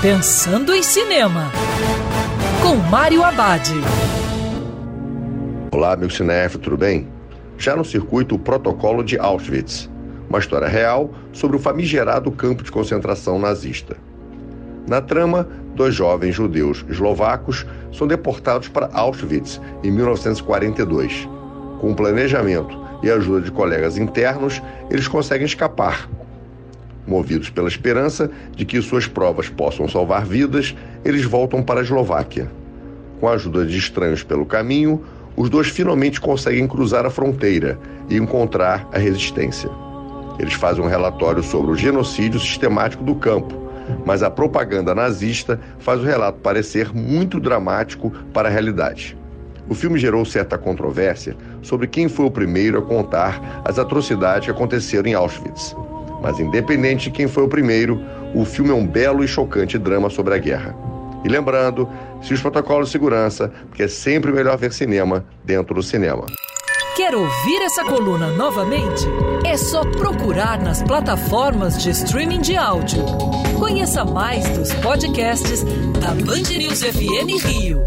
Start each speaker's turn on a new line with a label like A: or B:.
A: Pensando em Cinema, com Mário Abad.
B: Olá, meu cinéfilo, tudo bem? Já no circuito o Protocolo de Auschwitz, uma história real sobre o famigerado campo de concentração nazista. Na trama, dois jovens judeus eslovacos são deportados para Auschwitz em 1942. Com planejamento e ajuda de colegas internos, eles conseguem escapar Movidos pela esperança de que suas provas possam salvar vidas, eles voltam para a Eslováquia. Com a ajuda de estranhos pelo caminho, os dois finalmente conseguem cruzar a fronteira e encontrar a resistência. Eles fazem um relatório sobre o genocídio sistemático do campo, mas a propaganda nazista faz o relato parecer muito dramático para a realidade. O filme gerou certa controvérsia sobre quem foi o primeiro a contar as atrocidades que aconteceram em Auschwitz. Mas independente de quem foi o primeiro, o filme é um belo e chocante drama sobre a guerra. E lembrando, se os protocolos de segurança, porque é sempre melhor ver cinema dentro do cinema.
A: Quer ouvir essa coluna novamente? É só procurar nas plataformas de streaming de áudio. Conheça mais dos podcasts da Band News FM Rio.